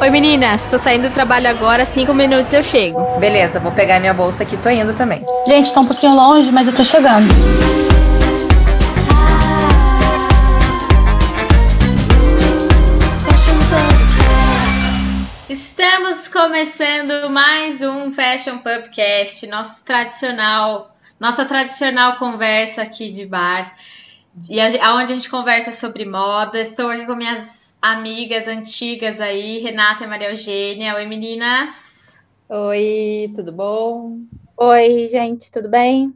Oi meninas, tô saindo do trabalho agora, cinco minutos eu chego. Beleza, vou pegar minha bolsa aqui, tô indo também. Gente, tá um pouquinho longe, mas eu tô chegando. Estamos começando mais um Fashion Pubcast, nosso tradicional, nossa tradicional conversa aqui de bar, e a, onde a gente conversa sobre moda. Estou aqui com minhas amigas antigas aí, Renata e Maria Eugênia. Oi, meninas. Oi, tudo bom? Oi, gente, tudo bem?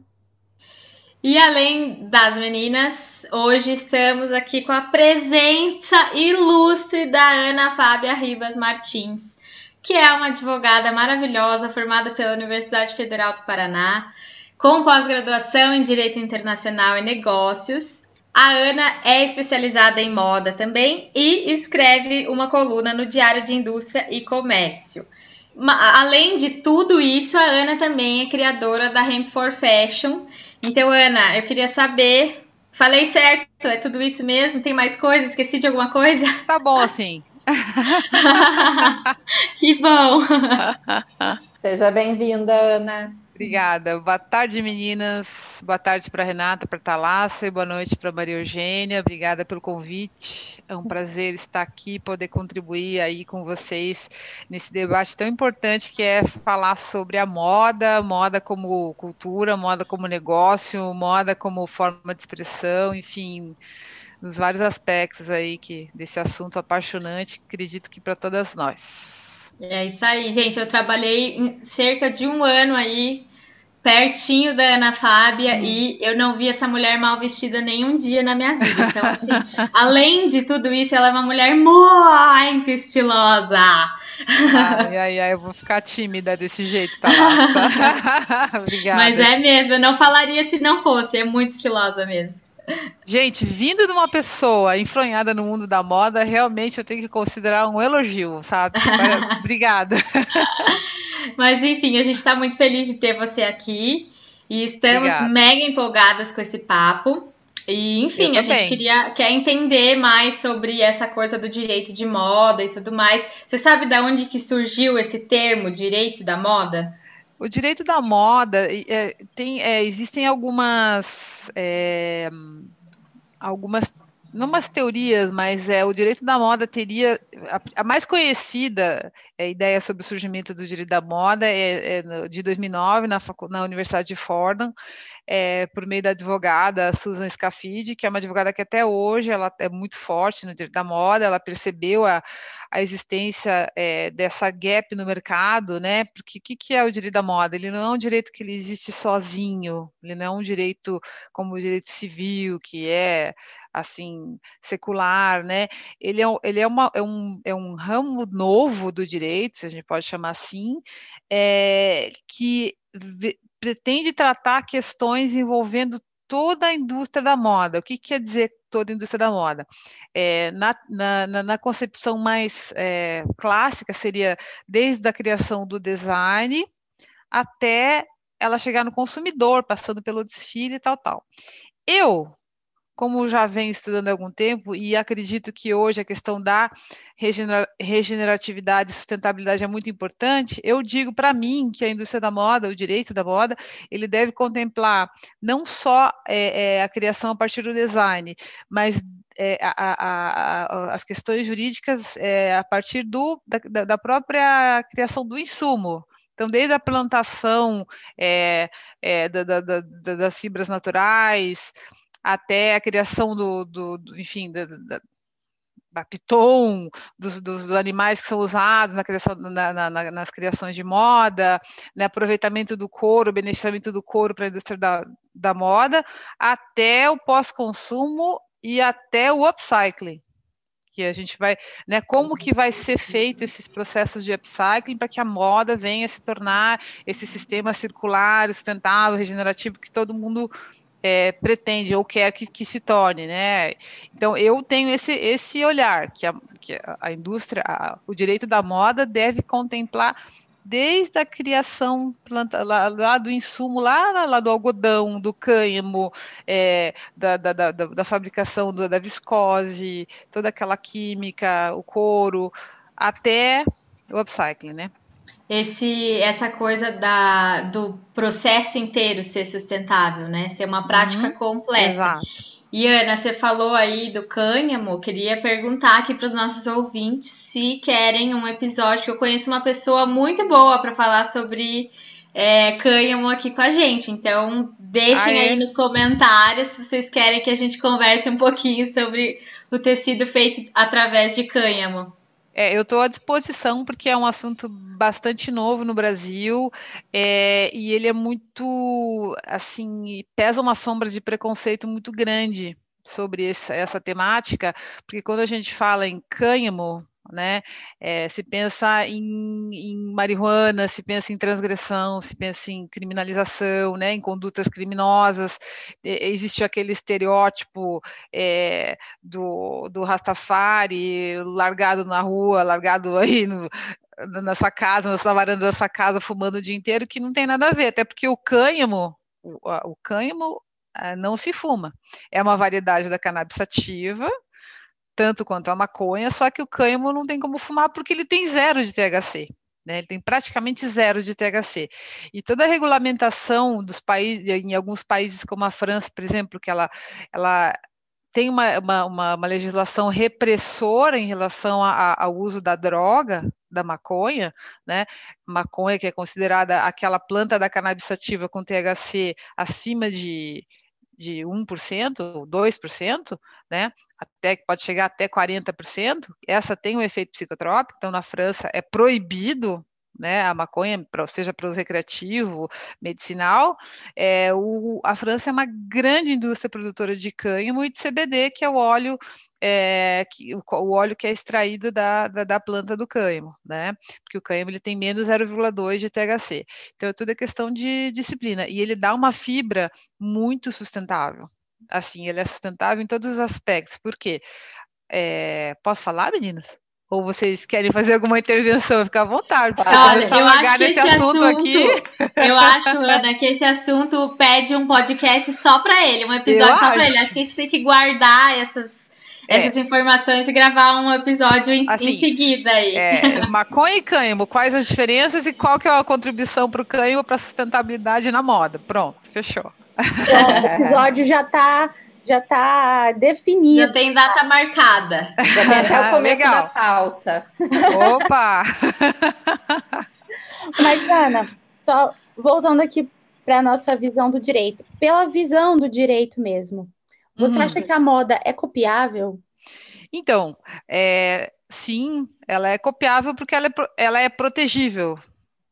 E além das meninas, hoje estamos aqui com a presença ilustre da Ana Fábia Ribas Martins, que é uma advogada maravilhosa formada pela Universidade Federal do Paraná, com pós-graduação em Direito Internacional e Negócios. A Ana é especializada em moda também e escreve uma coluna no Diário de Indústria e Comércio. Além de tudo isso, a Ana também é criadora da Hemp for Fashion, então, Ana, eu queria saber. Falei certo? É tudo isso mesmo? Tem mais coisa? Esqueci de alguma coisa? Tá bom assim. que bom! Seja bem-vinda, Ana. Obrigada. Boa tarde, meninas. Boa tarde para Renata, para Thalassa e boa noite para Maria Eugênia. Obrigada pelo convite. É um prazer estar aqui, poder contribuir aí com vocês nesse debate tão importante que é falar sobre a moda, moda como cultura, moda como negócio, moda como forma de expressão, enfim, nos vários aspectos aí que desse assunto apaixonante, acredito que para todas nós. É isso aí, gente. Eu trabalhei cerca de um ano aí pertinho da Ana Fábia e eu não vi essa mulher mal vestida nenhum dia na minha vida. Então, assim, além de tudo isso, ela é uma mulher muito estilosa. Ai, ai, ai, eu vou ficar tímida desse jeito, tá? Obrigada. Mas é mesmo, eu não falaria se não fosse, é muito estilosa mesmo. Gente, vindo de uma pessoa enfronhada no mundo da moda, realmente eu tenho que considerar um elogio, sabe? Obrigada. Mas enfim, a gente está muito feliz de ter você aqui e estamos Obrigada. mega empolgadas com esse papo. E, enfim, a gente queria quer entender mais sobre essa coisa do direito de moda e tudo mais. Você sabe de onde que surgiu esse termo, direito da moda? O direito da moda é, tem, é, existem algumas é, algumas não umas teorias, mas é o direito da moda teria a, a mais conhecida é, ideia sobre o surgimento do direito da moda é, é de 2009 na, na Universidade de Fordham é, por meio da advogada Susan Scafidi, que é uma advogada que até hoje ela é muito forte no direito da moda, ela percebeu a, a existência é, dessa gap no mercado, né? Porque o que, que, é o direito da moda? Ele não é um direito que ele existe sozinho, ele não é um direito como o direito civil, que é assim secular, né? Ele é, ele é, uma, é, um, é um ramo novo do direito, se a gente pode chamar assim, é, que pretende tratar questões envolvendo toda a indústria da moda. O que quer dizer toda a indústria da moda? É, na, na, na, concepção mais é, clássica, seria desde a criação do design até ela chegar no consumidor, passando pelo desfile e tal, tal. Eu, como já venho estudando há algum tempo e acredito que hoje a questão da regeneratividade e sustentabilidade é muito importante, eu digo para mim que a indústria da moda, o direito da moda, ele deve contemplar não só é, é, a criação a partir do design, mas é, a, a, a, as questões jurídicas é, a partir do, da, da própria criação do insumo. Então, desde a plantação é, é, da, da, da, das fibras naturais, até a criação do, do, do enfim, da, da, da piton, dos, dos, animais que são usados na criação, na, na, nas criações de moda, né, aproveitamento do couro, beneficiamento do couro para a indústria da, da moda, até o pós-consumo e até o upcycling que a gente vai, né, como que vai ser feito esses processos de upcycling para que a moda venha se tornar esse sistema circular, sustentável, regenerativo que todo mundo é, pretende ou quer que, que, se torne, né? Então eu tenho esse, esse olhar que a, que a indústria, a, o direito da moda deve contemplar desde a criação planta, lá, lá, do insumo, lá, lá do algodão, do cânhamo, é, da, da, da, da, fabricação do, da viscose, toda aquela química, o couro, até o upcycling, né? Esse, essa coisa da, do processo inteiro ser sustentável, né? Ser uma prática uhum, completa. Exato. E Ana, você falou aí do cânhamo, queria perguntar aqui para os nossos ouvintes se querem um episódio, que eu conheço uma pessoa muito boa para falar sobre é, cânhamo aqui com a gente. Então, deixem é? aí nos comentários se vocês querem que a gente converse um pouquinho sobre o tecido feito através de cânhamo. É, eu estou à disposição porque é um assunto bastante novo no Brasil é, e ele é muito, assim, pesa uma sombra de preconceito muito grande sobre essa, essa temática, porque quando a gente fala em cânhamo, né? É, se pensa em, em, marihuana, se pensa em transgressão, se pensa em criminalização, né? Em condutas criminosas. É, existe aquele estereótipo é, do, do Rastafari largado na rua, largado aí no, na sua casa, na sua varanda da sua casa, fumando o dia inteiro, que não tem nada a ver, até porque o cânhamo, o, o cânhamo ah, não se fuma. É uma variedade da cannabis sativa, tanto quanto a maconha, só que o cânhamo não tem como fumar porque ele tem zero de THC. Né, ele tem praticamente zero de THC. E toda a regulamentação dos países, em alguns países como a França, por exemplo, que ela, ela tem uma, uma, uma, legislação repressora em relação a, a, ao uso da droga, da maconha, né? Maconha que é considerada aquela planta da cannabis sativa com THC acima de de 1%, 2%, né? Até pode chegar até 40%. Essa tem um efeito psicotrópico, então na França é proibido né, a maconha, seja para uso recreativo, medicinal, é, o, a França é uma grande indústria produtora de cânhamo e de CBD, que é o óleo é, que, o, o, óleo que é extraído da, da, da, planta do cânhamo, né? Porque o cânhamo ele tem menos 0,2 de THC. Então, é tudo é questão de disciplina. E ele dá uma fibra muito sustentável. Assim, ele é sustentável em todos os aspectos. Por quê? É, posso falar, meninas? Ou vocês querem fazer alguma intervenção? Fica à vontade. Olha, eu acho que esse assunto, assunto eu acho, Ana, que esse assunto pede um podcast só para ele, um episódio eu só para ele. Acho que a gente tem que guardar essas, é. essas informações e gravar um episódio em, assim, em seguida aí. É, maconha e cânhamo, quais as diferenças e qual que é a contribuição para o cânhamo para a sustentabilidade na moda? Pronto, fechou. o episódio já está já está definido. Já tem data marcada. Já tem até o começo Legal. da pauta. Opa! Mas, Ana, só voltando aqui para a nossa visão do direito. Pela visão do direito mesmo, você uhum. acha que a moda é copiável? Então, é, sim, ela é copiável porque ela é, ela é protegível.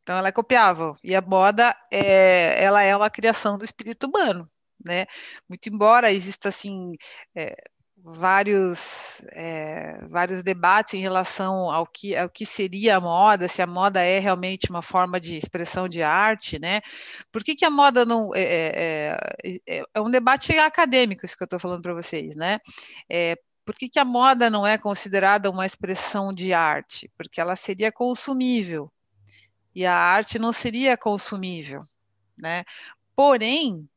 Então, ela é copiável. E a moda, é, ela é uma criação do espírito humano né? Muito embora exista assim é, vários é, vários debates em relação ao que ao que seria a moda, se a moda é realmente uma forma de expressão de arte, né? Por que, que a moda não é, é, é, um debate acadêmico isso que eu estou falando para vocês, né? Por que, que a moda não é considerada uma expressão de arte? Porque ela seria consumível e a arte não seria consumível, né? Porém,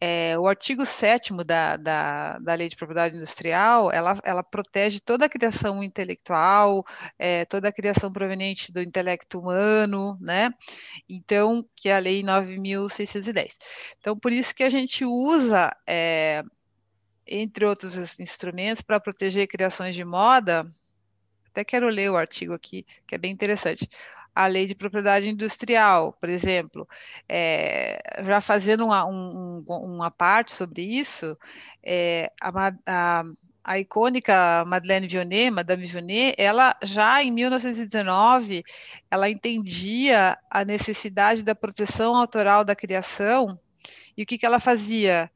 é, o artigo 7 da, da, da Lei de Propriedade Industrial, ela, ela protege toda a criação intelectual, é, toda a criação proveniente do intelecto humano, né? Então, que é a Lei 9.610. Então, por isso que a gente usa, é, entre outros instrumentos, para proteger criações de moda, até quero ler o artigo aqui, que é bem interessante a lei de propriedade industrial, por exemplo, é, já fazendo uma, um, uma parte sobre isso, é, a, a, a, icônica Madeleine Vionnet, Madame Vionnet, ela já em 1919, ela entendia a necessidade da proteção autoral da criação, e o que, que ela fazia?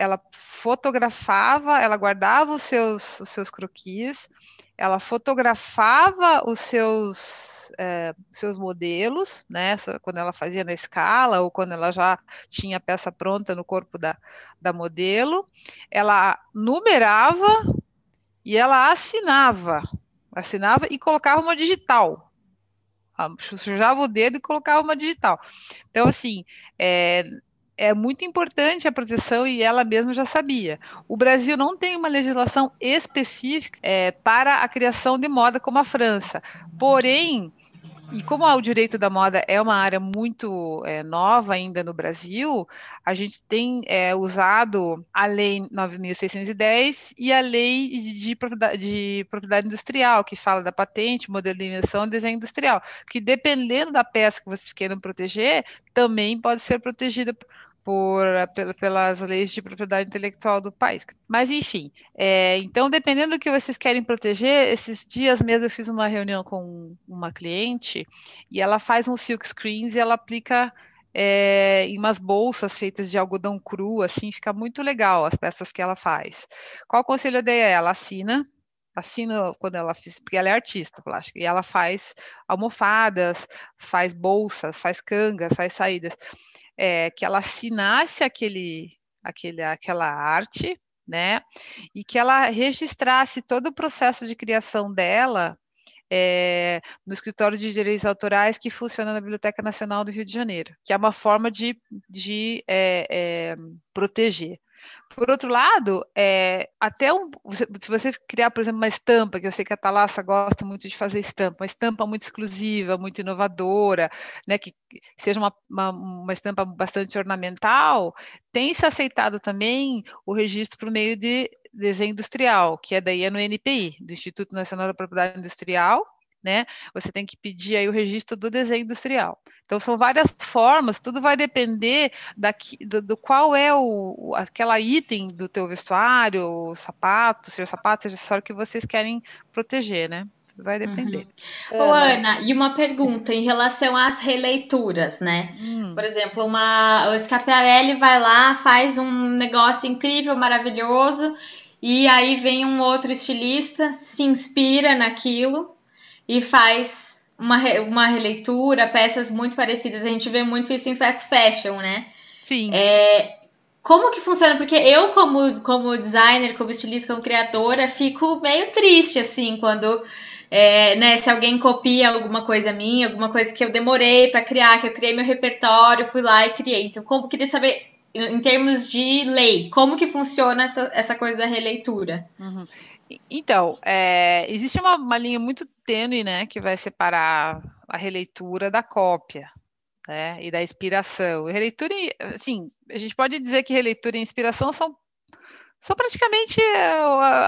Ela fotografava, ela guardava os seus, os seus croquis, ela fotografava os seus, é, seus modelos, né, quando ela fazia na escala ou quando ela já tinha a peça pronta no corpo da, da modelo, ela numerava e ela assinava, assinava e colocava uma digital, sujava o dedo e colocava uma digital. Então, assim, é, é muito importante a proteção e ela mesma já sabia. O Brasil não tem uma legislação específica é, para a criação de moda como a França. Porém, e como o direito da moda é uma área muito é, nova ainda no Brasil, a gente tem é, usado a Lei 9.610 e a Lei de propriedade, de propriedade, Industrial, que fala da patente, modelo de invenção e desenho industrial, que dependendo da peça que vocês queiram proteger, também pode ser protegida por, pelas leis de propriedade intelectual do país. Mas, enfim, é, então, dependendo do que vocês querem proteger, esses dias mesmo eu fiz uma reunião com uma cliente e ela faz um silk screens e ela aplica é, em umas bolsas feitas de algodão cru, assim, fica muito legal as peças que ela faz. Qual conselho eu dei a ela? Assina, assina quando ela fez, porque ela é artista plástica, e ela faz almofadas, faz bolsas, faz cangas, faz saídas é, que ela assinasse aquele, aquele, aquela arte, né? E que ela registrasse todo o processo de criação dela é, no escritório de direitos autorais que funciona na Biblioteca Nacional do Rio de Janeiro, que é uma forma de, de é, é, proteger. Por outro lado, é, até um, se você criar, por exemplo, uma estampa, que eu sei que a Thalassa gosta muito de fazer estampa, uma estampa muito exclusiva, muito inovadora, né, que seja uma, uma, uma estampa bastante ornamental, tem se aceitado também o registro por meio de desenho industrial, que é daí é no NPI, do Instituto Nacional da Propriedade Industrial, né? Você tem que pedir aí o registro do desenho industrial. Então são várias formas, tudo vai depender daqui, do, do qual é o aquela item do teu vestuário, o sapato, seja sapato, seja acessório que vocês querem proteger, né? Tudo vai depender. Uhum. Ô, Ana, e uma pergunta em relação às releituras, né? Hum. Por exemplo, uma, o Scaparelli vai lá, faz um negócio incrível, maravilhoso, e aí vem um outro estilista, se inspira naquilo e faz uma, uma releitura, peças muito parecidas. A gente vê muito isso em fast fashion, né? Sim. É, como que funciona? Porque eu, como, como designer, como estilista, como criadora, fico meio triste, assim, quando. É, né, se alguém copia alguma coisa minha, alguma coisa que eu demorei para criar, que eu criei meu repertório, fui lá e criei. Então, como queria saber, em termos de lei, como que funciona essa, essa coisa da releitura? Uhum. Então, é, existe uma, uma, linha muito tênue, né, que vai separar a releitura da cópia, né, e da inspiração. Releitura, assim, a gente pode dizer que releitura e inspiração são são praticamente é,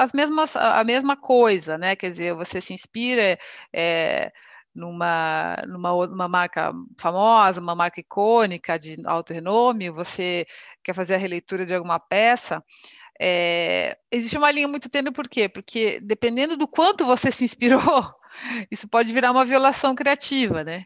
as mesmas, a mesma coisa, né? Quer dizer, você se inspira é, numa, numa, numa marca famosa, uma marca icônica de alto renome, você quer fazer a releitura de alguma peça, é, existe uma linha muito tênue, por quê? Porque dependendo do quanto você se inspirou, isso pode virar uma violação criativa, né?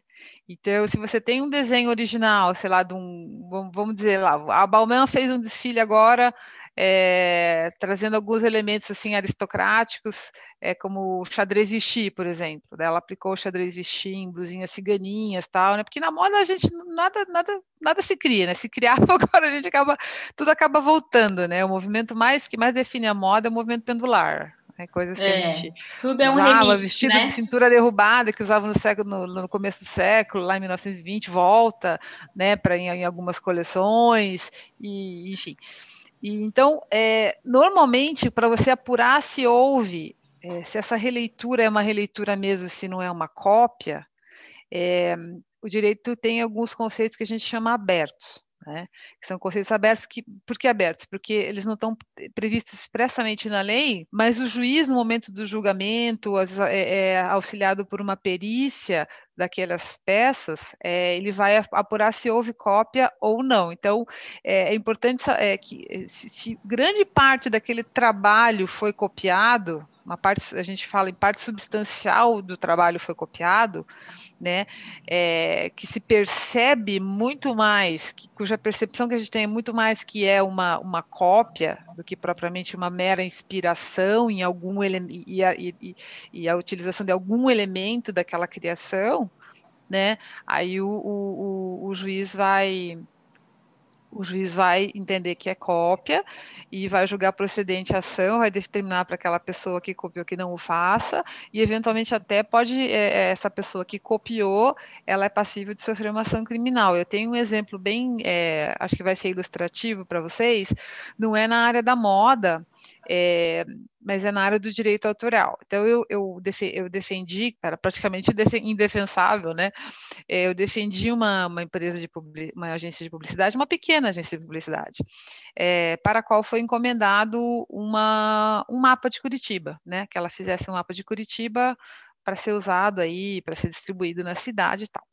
Então, se você tem um desenho original, sei lá, de um, vamos dizer lá, a Balmain fez um desfile agora é, trazendo alguns elementos assim aristocráticos, é, como o xadrez vestir, por exemplo. Né? Ela aplicou o xadrez vestir em blusinhas ciganinhas, tal, né? Porque na moda a gente nada, nada, nada se cria, né? Se criava agora a gente acaba tudo acaba voltando, né? O movimento mais que mais define a moda é o movimento pendular. Né, coisas que é, a gente tudo é um usava, remix, vestido né? de cintura derrubada que usava no século no, no, começo do século, lá em 1920, volta, né, para em, em, algumas coleções e enfim. E, então, é, normalmente, para você apurar se houve, é, se essa releitura é uma releitura mesmo, se não é uma cópia, é, o direito tem alguns conceitos que a gente chama abertos. Né? Que são conceitos abertos, que, por que abertos? Porque eles não estão previstos expressamente na lei, mas o juiz, no momento do julgamento, é, é auxiliado por uma perícia daquelas peças, é, ele vai apurar se houve cópia ou não. Então, é, é importante é, que se, se grande parte daquele trabalho foi copiado, uma parte, a gente fala em parte substancial do trabalho foi copiado, né, é, que se percebe muito mais, que, cuja percepção que a gente tem é muito mais que é uma, uma cópia do que propriamente uma mera inspiração em algum e, e, e, a utilização de algum elemento daquela criação, né, aí o, o, o, o juiz vai o juiz vai entender que é cópia e vai julgar procedente a ação, vai determinar para aquela pessoa que copiou que não o faça, e eventualmente até pode, é, essa pessoa que copiou, ela é passível de sofrer uma ação criminal. Eu tenho um exemplo bem, é, acho que vai ser ilustrativo para vocês, não é na área da moda, é, mas é na área do direito autoral. Então, eu, eu, eu defendi, era praticamente indefensável, né? É, eu defendi uma, uma empresa de uma agência de publicidade, uma pequena agência de publicidade, é, para a qual foi encomendado uma, um mapa de Curitiba, né? Que ela fizesse um mapa de Curitiba para ser usado aí, para ser distribuído na cidade e tal.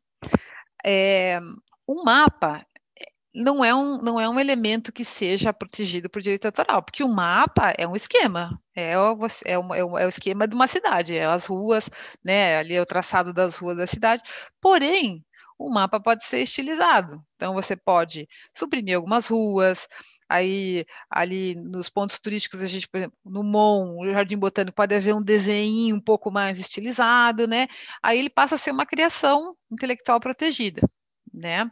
É, mapa não é um, não é um elemento que seja protegido por direito autoral, porque o mapa é um esquema, é o, é o, é o, é o esquema de uma cidade, é as ruas, né, ali é o traçado das ruas da cidade, porém, o mapa pode ser estilizado. Então, você pode suprimir algumas ruas, aí ali nos pontos turísticos, a gente, por exemplo, no MON, no Jardim Botânico, pode haver um desenho um pouco mais estilizado, né? Aí ele passa a ser uma criação intelectual protegida né?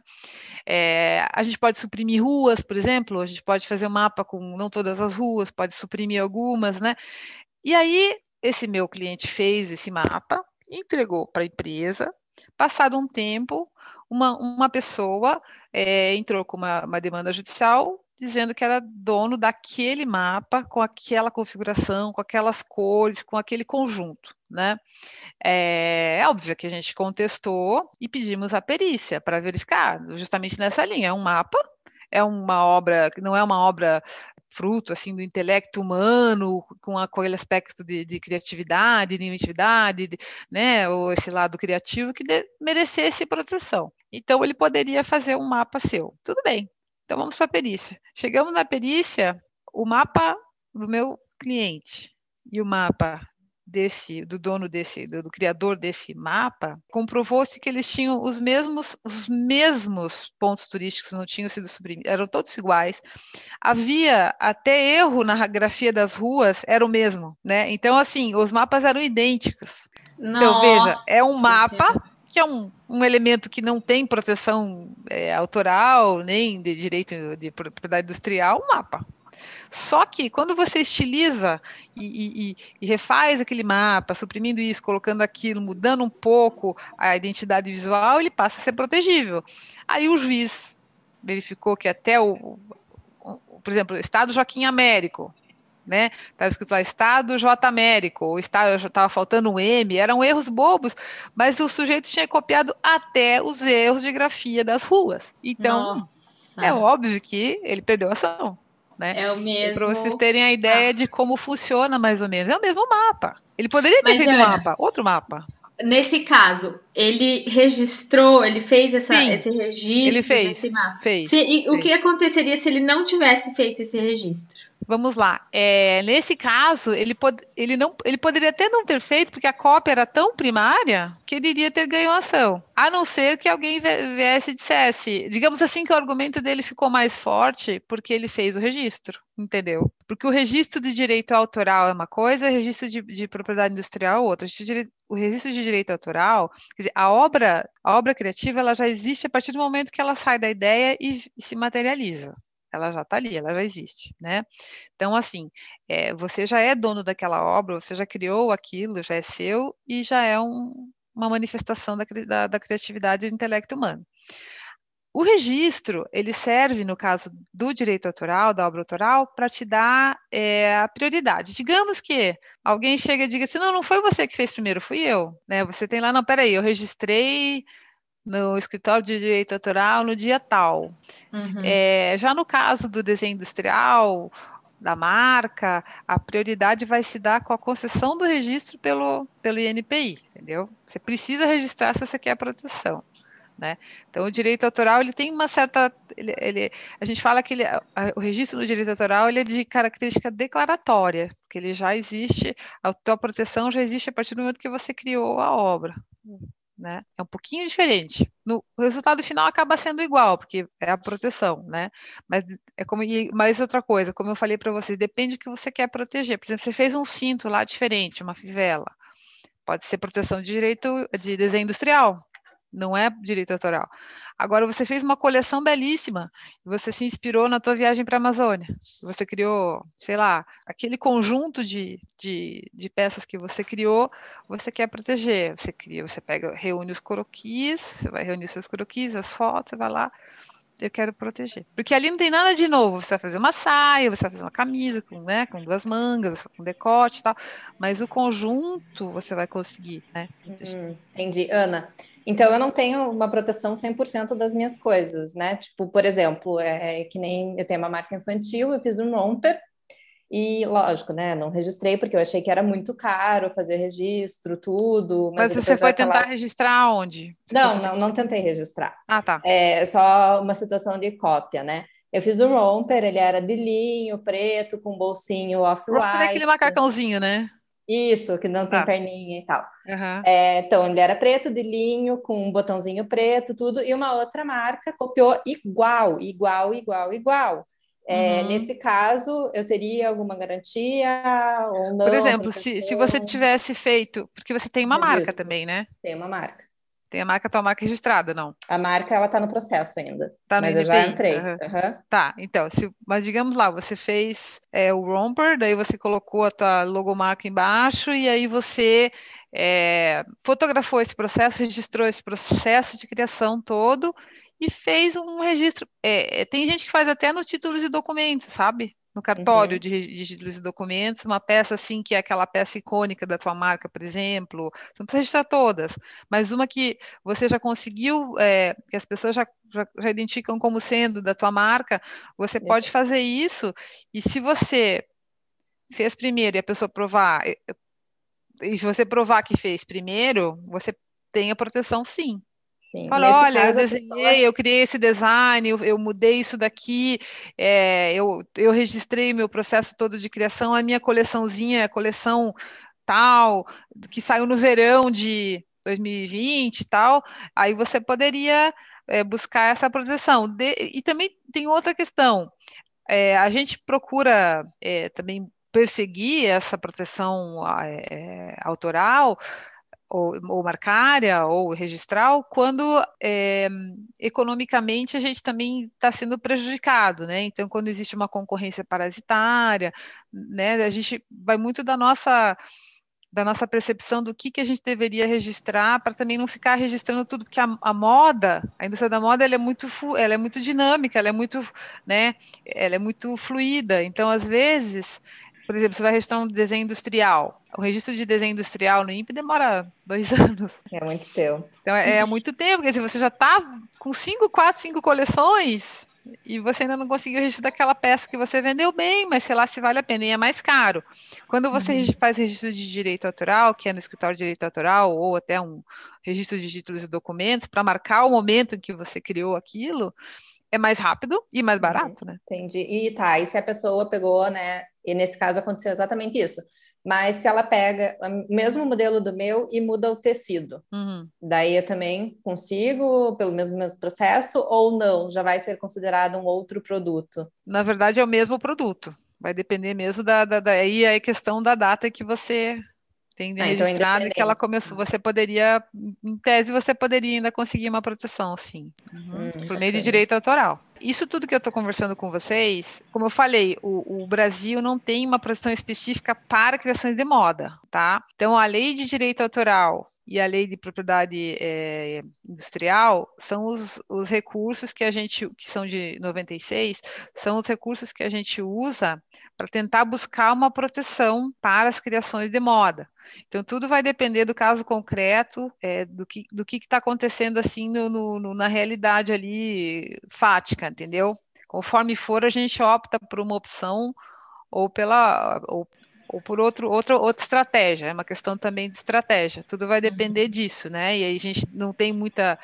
É, a gente pode suprimir ruas, por exemplo, a gente pode fazer um mapa com não todas as ruas, pode suprimir algumas, né? E aí, esse meu cliente fez esse mapa, entregou para a empresa, passado um tempo, uma, uma pessoa é, entrou com uma, uma demanda judicial dizendo que era dono daquele mapa, com aquela configuração, com aquelas cores, com aquele conjunto, né? É, é óbvio que a gente contestou e pedimos a perícia para verificar, justamente nessa linha. É um mapa, é uma obra, não é uma obra fruto assim do intelecto humano com, aquele aspecto de, de criatividade, de inventividade, de, né, ou esse lado criativo que de, merecesse proteção. Então ele poderia fazer um mapa seu. Tudo bem, então vamos para a perícia. Chegamos na perícia, o mapa do meu cliente e o mapa desse do dono desse do, do criador desse mapa comprovou-se que eles tinham os mesmos os mesmos pontos turísticos não tinham sido suprimidos eram todos iguais. Havia até erro na grafia das ruas era o mesmo né? Então assim os mapas eram idênticos. Nossa, então veja é um mapa que é um, um elemento que não tem proteção é, autoral, nem de direito de propriedade industrial, um mapa. Só que quando você estiliza e, e, e, refaz aquele mapa, suprimindo isso, colocando aquilo, mudando um pouco a identidade visual, ele passa a ser protegível. Aí o juiz verificou que até o, o por exemplo, o Estado Joaquim Américo, né? Estava escrito lá Estado J Américo, o Estado estava faltando um M, eram erros bobos, mas o sujeito tinha copiado até os erros de grafia das ruas. Então, Nossa. é óbvio que ele perdeu a ação. Né? É o mesmo. Para vocês terem a ideia de como funciona mais ou menos. É o mesmo mapa. Ele poderia ter feito um mapa, outro mapa. Nesse caso, ele registrou, ele fez essa, Sim, esse registro ele fez, desse mapa. Fez, se, e, fez. O que aconteceria se ele não tivesse feito esse registro? Vamos lá. É, nesse caso, ele, pod ele, não, ele poderia até não ter feito, porque a cópia era tão primária que ele iria ter ganho ação. A não ser que alguém viesse e dissesse, digamos assim, que o argumento dele ficou mais forte porque ele fez o registro, entendeu? Porque o registro de direito autoral é uma coisa, o registro de, de propriedade industrial é outra. O registro de direito autoral, quer dizer, a obra, a obra criativa, ela já existe a partir do momento que ela sai da ideia e, se materializa ela já está ali, ela já existe, né? Então, assim, é, você já é dono daquela obra, você já criou aquilo, já é seu e já é um, uma manifestação da, da, da criatividade do intelecto humano. O registro, ele serve, no caso do direito autoral, da obra autoral, para te dar é, a prioridade. Digamos que alguém chega e diga assim, não, não foi você que fez primeiro, fui eu. Né? Você tem lá, não, peraí, eu registrei no escritório de direito autoral no dia tal. Uhum. É, já no caso do desenho industrial, da marca, a prioridade vai se dar com a concessão do registro pelo, pelo INPI, entendeu? Você precisa registrar se você quer a proteção. Né? Então, o direito autoral ele tem uma certa, ele, ele, a gente fala que ele, a, o registro do direito autoral ele é de característica declaratória, que ele já existe, a tua proteção já existe a partir do momento que você criou a obra né? É um pouquinho diferente. No, o resultado final acaba sendo igual, porque é a proteção, né? Mas é como e mais outra coisa, como eu falei para você, depende do que você quer proteger. Por exemplo, você fez um cinto lá diferente, uma fivela. Pode ser proteção de direito de desenho industrial, não é direito autoral. Agora, você fez uma coleção belíssima, você se inspirou na tua viagem para a Amazônia, você criou, sei lá, aquele conjunto de, de, de, peças que você criou, você quer proteger, você cria, você pega, reúne os croquis, você vai reunir seus croquis, as fotos, você vai lá, eu quero proteger. Porque ali não tem nada de novo. Você vai fazer uma saia, você vai fazer uma camisa com, né, com duas mangas, com decote e tal. Mas o conjunto você vai conseguir, né? Hum, entendi. Ana, então eu não tenho uma proteção 100% das minhas coisas, né? Tipo, por exemplo, é, é que nem eu tenho uma marca infantil, eu fiz um romper e, lógico, né? Não registrei porque eu achei que era muito caro fazer registro, tudo. Mas, mas você foi tentar registrar onde? Você não, não, não tentei registrar. Ah, tá. É só uma situação de cópia, né? Eu fiz o romper, ele era de linho, preto, com bolsinho off-white. É aquele macacãozinho, né? Isso, que não tem tá. perninha e tal. Uhum. É, então, ele era preto de linho, com um botãozinho preto, tudo, e uma outra marca copiou igual, igual, igual, igual. É, uhum. Nesse caso, eu teria alguma garantia ou não? Por exemplo, se, se você tivesse feito, porque você tem uma marca também, né? Tem uma marca. Tem a marca, tua marca registrada, não? A marca, ela tá no processo ainda. Tá no mas eu já entrei. Uhum. Uhum. Tá, então, se, mas digamos lá, você fez é, o romper, daí você colocou a tua logomarca embaixo e aí você é, fotografou esse processo, registrou esse processo de criação todo e fez um registro. É, é, tem gente que faz até no títulos de documentos, sabe? No cartório uhum. de, de e documentos, uma peça assim, que é aquela peça icônica da tua marca, por exemplo. Você não precisa registrar todas, mas uma que você já conseguiu, é, que as pessoas já, já, já, identificam como sendo da tua marca, você uhum. pode fazer isso, e se você fez primeiro e a pessoa provar, e se você provar que fez primeiro, você tem a proteção sim. Sim, Fala, olha, caso, eu desenhei, pessoa... eu criei esse design, eu, eu mudei isso daqui, é, eu, eu registrei meu processo todo de criação, a minha coleçãozinha, a coleção tal, que saiu no verão de 2020 e tal, aí você poderia é, buscar essa proteção. De, e também tem outra questão, é, a gente procura é, também perseguir essa proteção é, autoral ou, ou marcária ou registral, quando é, economicamente a gente também está sendo prejudicado, né? Então, quando existe uma concorrência parasitária, né, a gente vai muito da nossa da nossa percepção do que, que a gente deveria registrar para também não ficar registrando tudo, porque a, a, moda, a indústria da moda, ela é muito, ela é muito dinâmica, ela é muito, né, ela é muito fluida. Então, às vezes, por exemplo, você vai registrar um desenho industrial. O registro de desenho industrial no INPE demora dois anos. É muito tempo. Então, é, é muito tempo, porque se você já está com cinco, quatro, cinco coleções e você ainda não conseguiu registrar aquela peça que você vendeu bem, mas sei lá se vale a pena, e é mais caro. Quando você uhum. faz registro de direito autoral, que é no escritório de direito autoral, ou até um registro de títulos e documentos, para marcar o momento em que você criou aquilo, é mais rápido e mais barato, né? Entendi. E tá, e se a pessoa pegou, né? E nesse caso aconteceu exatamente isso. Mas se ela pega o mesmo modelo do meu e muda o tecido, uhum. daí eu também consigo, pelo mesmo, mesmo processo, ou não? Já vai ser considerado um outro produto? Na verdade, é o mesmo produto. Vai depender mesmo da, da, da aí é a questão da data que você tem ah, registrado então que ela começou, você poderia, em tese, você poderia ainda conseguir uma proteção, sim, uhum, hum, por meio de direito autoral. Isso tudo que eu estou conversando com vocês, como eu falei, o, o, Brasil não tem uma proteção específica para criações de moda, tá? Então, a lei de direito autoral e a lei de propriedade é, industrial são os, os, recursos que a gente, que são de 96, são os recursos que a gente usa para tentar buscar uma proteção para as criações de moda. Então, tudo vai depender do caso concreto, é, do que do que está acontecendo assim no, no, na realidade ali fática, entendeu? Conforme for, a gente opta por uma opção ou pela ou ou por outro, outro, outra estratégia, é uma questão também de estratégia, tudo vai depender uhum. disso, né? E aí a gente não tem muita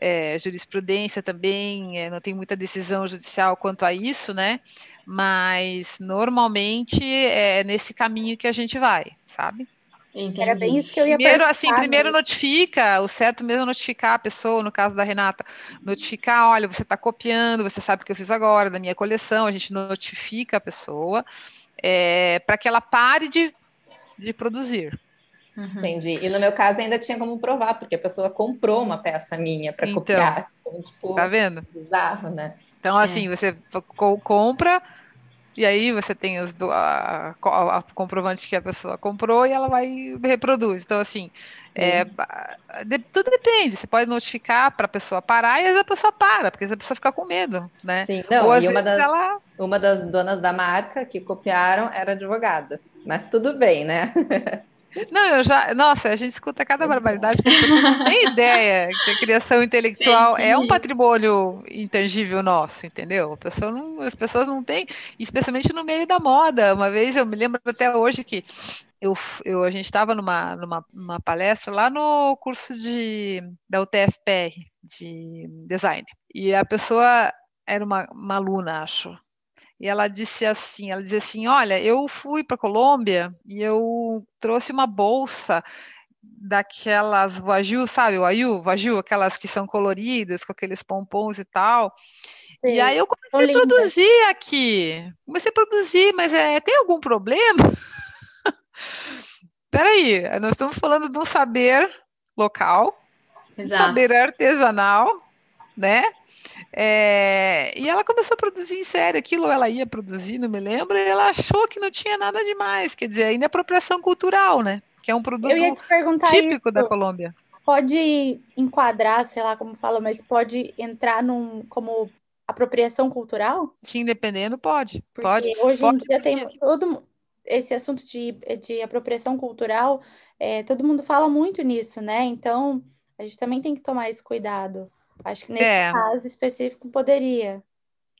é, jurisprudência também, é, não tem muita decisão judicial quanto a isso, né? Mas normalmente é nesse caminho que a gente vai, sabe? Entendi. Era bem isso que eu ia Primeiro, assim, primeiro notifica, o certo mesmo é notificar a pessoa, no caso da Renata, notificar, olha, você está copiando, você sabe o que eu fiz agora, da minha coleção, a gente notifica a pessoa, é, para que ela pare de, de produzir. Uhum. Entendi. E no meu caso ainda tinha como provar, porque a pessoa comprou uma peça minha para então, copiar. Então, tipo, tá vendo? Bizarro, né? Então, assim, é. você compra e aí você tem os do, a, a, a, comprovante que a pessoa comprou e ela vai reproduz. Então, assim, é, de, tudo depende. Você pode notificar para a pessoa parar e às vezes a pessoa para, porque a pessoa fica com medo, né? Sim, não, Ou, e uma das, ela... uma das donas da marca que copiaram era advogada. Mas tudo bem, né? Não, eu já. Nossa, a gente escuta cada barbaridade, porque não tem ideia que a criação intelectual é um patrimônio intangível nosso, entendeu? Pessoa não, as pessoas não têm, especialmente no meio da moda. Uma vez eu me lembro até hoje que eu, eu, a gente estava numa, numa, numa, palestra lá no curso de, da UTFPR de design. E a pessoa era uma, uma aluna, acho e ela disse assim, ela dizia assim, olha, eu fui para Colômbia e eu trouxe uma bolsa daquelas vaju, sabe, o ayu, vaju, aquelas que são coloridas, com aqueles pompons e tal. Sim, e aí eu comecei a produzir aqui. Comecei a produzir, mas é, tem algum problema? Peraí, nós estamos falando de um saber local, um saber artesanal, né? É, e ela começou a produzir em série, aquilo ela ia produzir, não me lembro, e ela achou que não tinha nada demais, quer dizer, ainda é apropriação cultural, né? Que é um produto típico isso. da Colômbia. Pode enquadrar, sei lá como fala, mas pode entrar num como apropriação cultural? Sim, dependendo, pode. Porque pode, hoje pode, em dia tem todo esse assunto de, de apropriação cultural, é, todo mundo fala muito nisso, né? Então, a gente também tem que tomar esse cuidado. Acho que nesse é. caso específico poderia.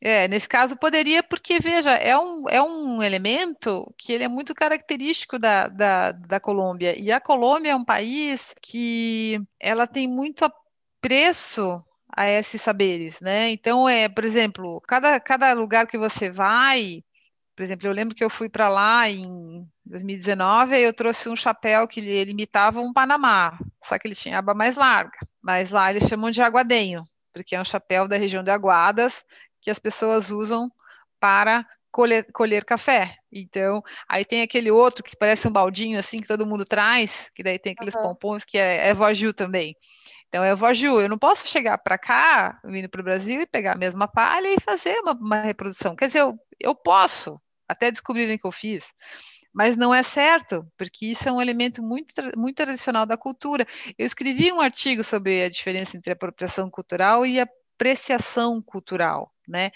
É, nesse caso poderia, porque, veja, é um, é um elemento que ele é muito característico da, da, da Colômbia. E a Colômbia é um país que ela tem muito apreço a esses saberes, né? Então, é, por exemplo, cada, cada lugar que você vai, por exemplo, eu lembro que eu fui para lá em 2019 e eu trouxe um chapéu que ele, imitava um Panamá, só que ele tinha aba mais larga. Mas lá eles chamam de aguadenho, porque é um chapéu da região de Aguadas que as pessoas usam para colher, colher café. Então, aí tem aquele outro que parece um baldinho assim que todo mundo traz, que daí tem aqueles uhum. pompons que é, é voaju também. Então, é voaju. Eu não posso chegar para cá, vindo para o Brasil e pegar a mesma palha e fazer uma, uma reprodução. Quer dizer, eu, eu posso, até descobrirem que eu fiz. Mas não é certo, porque isso é um elemento muito, muito tradicional da cultura. Eu escrevi um artigo sobre a diferença entre apropriação cultural e apreciação cultural, né?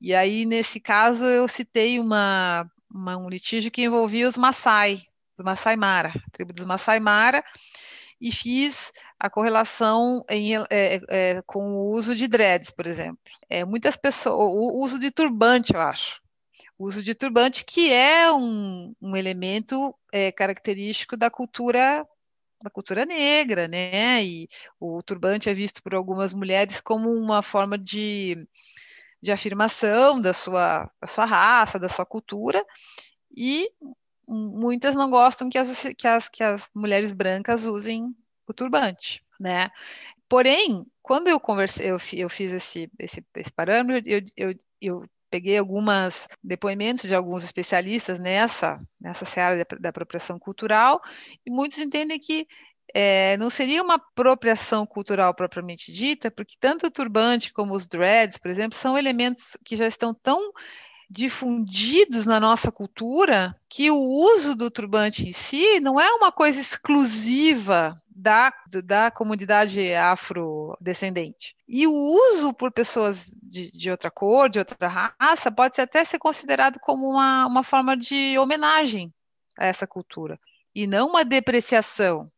E aí, nesse caso, eu citei uma, uma um litígio que envolvia os Maasai, os Maasai Mara, a tribo dos Maasai Mara, e fiz a correlação em, é, é, com o uso de dreads, por exemplo. É, muitas pessoas, o uso de turbante, eu acho o uso de turbante, que é um, um elemento é, característico da cultura da cultura negra, né? E o turbante é visto por algumas mulheres como uma forma de, de afirmação da sua, da sua raça, da sua cultura, e muitas não gostam que as, que as, que as mulheres brancas usem o turbante, né? Porém, quando eu conversei, eu, eu fiz esse, esse, esse parâmetro, eu, eu, eu peguei alguns depoimentos de alguns especialistas nessa, nessa seara da apropriação cultural, e muitos entendem que é, não seria uma apropriação cultural propriamente dita, porque tanto o turbante como os dreads, por exemplo, são elementos que já estão tão difundidos na nossa cultura que o uso do turbante em si não é uma coisa exclusiva da, da comunidade afrodescendente. E o uso por pessoas de, de, outra cor, de outra raça, pode até ser considerado como uma, uma forma de homenagem a essa cultura, e não uma depreciação.